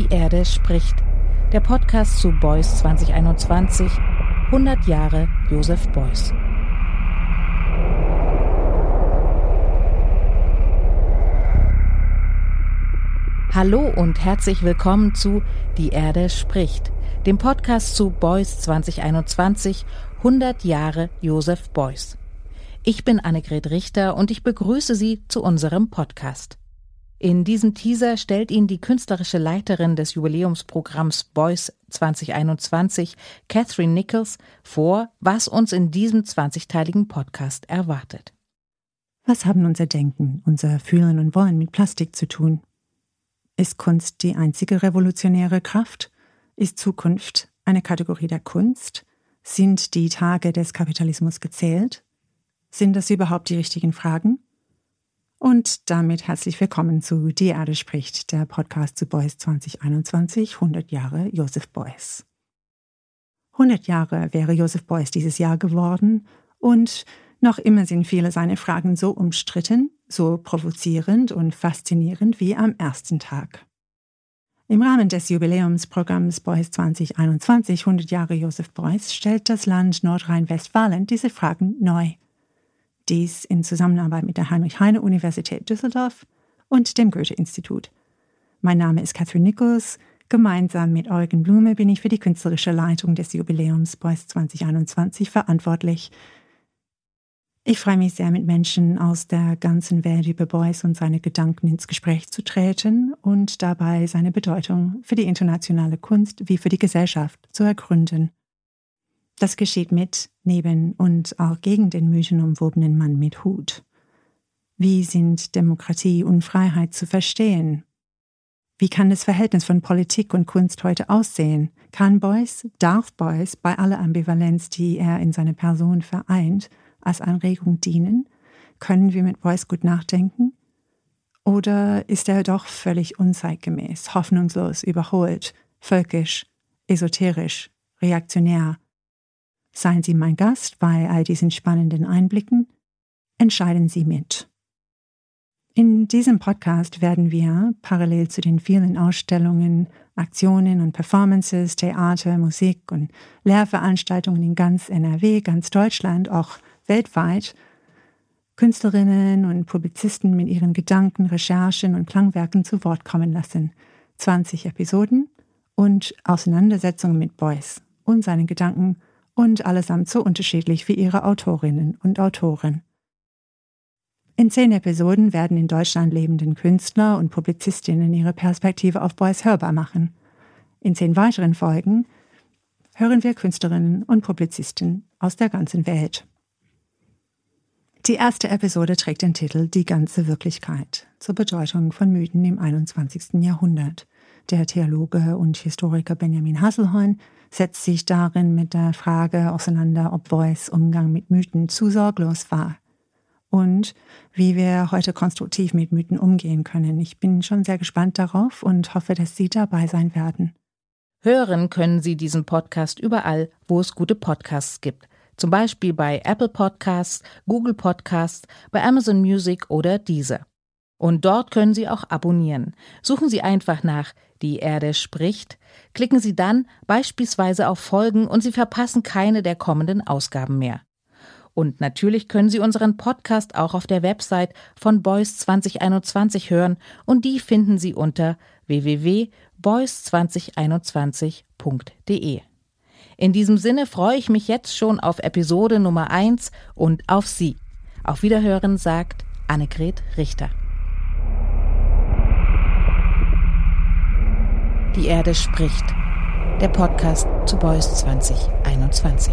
Die Erde spricht. Der Podcast zu Beuys 2021. 100 Jahre Josef Beuys. Hallo und herzlich willkommen zu Die Erde spricht, dem Podcast zu Beuys 2021, 100 Jahre Josef Beuys. Ich bin Annegret Richter und ich begrüße Sie zu unserem Podcast. In diesem Teaser stellt Ihnen die künstlerische Leiterin des Jubiläumsprogramms Boys 2021, Catherine Nichols, vor, was uns in diesem 20-teiligen Podcast erwartet. Was haben unser Denken, unser Fühlen und Wollen mit Plastik zu tun? Ist Kunst die einzige revolutionäre Kraft? Ist Zukunft eine Kategorie der Kunst? Sind die Tage des Kapitalismus gezählt? Sind das überhaupt die richtigen Fragen? Und damit herzlich willkommen zu Die Erde spricht, der Podcast zu Beuys 2021, 100 Jahre Josef Beuys. 100 Jahre wäre Josef Beuys dieses Jahr geworden und noch immer sind viele seiner Fragen so umstritten, so provozierend und faszinierend wie am ersten Tag. Im Rahmen des Jubiläumsprogramms Beuys 2021, 100 Jahre Josef Beuys, stellt das Land Nordrhein-Westfalen diese Fragen neu dies in Zusammenarbeit mit der Heinrich-Heine-Universität Düsseldorf und dem Goethe-Institut. Mein Name ist Catherine Nichols. Gemeinsam mit Eugen Blume bin ich für die künstlerische Leitung des Jubiläums Beuys 2021 verantwortlich. Ich freue mich sehr, mit Menschen aus der ganzen Welt über Beuys und seine Gedanken ins Gespräch zu treten und dabei seine Bedeutung für die internationale Kunst wie für die Gesellschaft zu ergründen. Das geschieht mit, neben und auch gegen den mythenumwobenen Mann mit Hut. Wie sind Demokratie und Freiheit zu verstehen? Wie kann das Verhältnis von Politik und Kunst heute aussehen? Kann Beuys, darf Beuys bei aller Ambivalenz, die er in seiner Person vereint, als Anregung dienen? Können wir mit Beuys gut nachdenken? Oder ist er doch völlig unzeitgemäß, hoffnungslos, überholt, völkisch, esoterisch, reaktionär, Seien Sie mein Gast bei all diesen spannenden Einblicken. Entscheiden Sie mit. In diesem Podcast werden wir, parallel zu den vielen Ausstellungen, Aktionen und Performances, Theater, Musik und Lehrveranstaltungen in ganz NRW, ganz Deutschland, auch weltweit, Künstlerinnen und Publizisten mit ihren Gedanken, Recherchen und Klangwerken zu Wort kommen lassen. 20 Episoden und Auseinandersetzungen mit Beuys und seinen Gedanken und allesamt so unterschiedlich wie ihre Autorinnen und Autoren. In zehn Episoden werden in Deutschland lebenden Künstler und Publizistinnen ihre Perspektive auf Beuys hörbar machen. In zehn weiteren Folgen hören wir Künstlerinnen und Publizisten aus der ganzen Welt. Die erste Episode trägt den Titel Die ganze Wirklichkeit zur Bedeutung von Mythen im 21. Jahrhundert. Der Theologe und Historiker Benjamin Hasselhorn setzt sich darin mit der Frage auseinander, ob Beuys Umgang mit Mythen zu sorglos war und wie wir heute konstruktiv mit Mythen umgehen können. Ich bin schon sehr gespannt darauf und hoffe, dass Sie dabei sein werden. Hören können Sie diesen Podcast überall, wo es gute Podcasts gibt. Zum Beispiel bei Apple Podcasts, Google Podcasts, bei Amazon Music oder Deezer. Und dort können Sie auch abonnieren. Suchen Sie einfach nach Die Erde spricht Klicken Sie dann beispielsweise auf Folgen und Sie verpassen keine der kommenden Ausgaben mehr. Und natürlich können Sie unseren Podcast auch auf der Website von Boys 2021 hören und die finden Sie unter www.boys2021.de. In diesem Sinne freue ich mich jetzt schon auf Episode Nummer 1 und auf Sie. Auf Wiederhören sagt Annegret Richter. Die Erde spricht. Der Podcast zu Beuys 2021.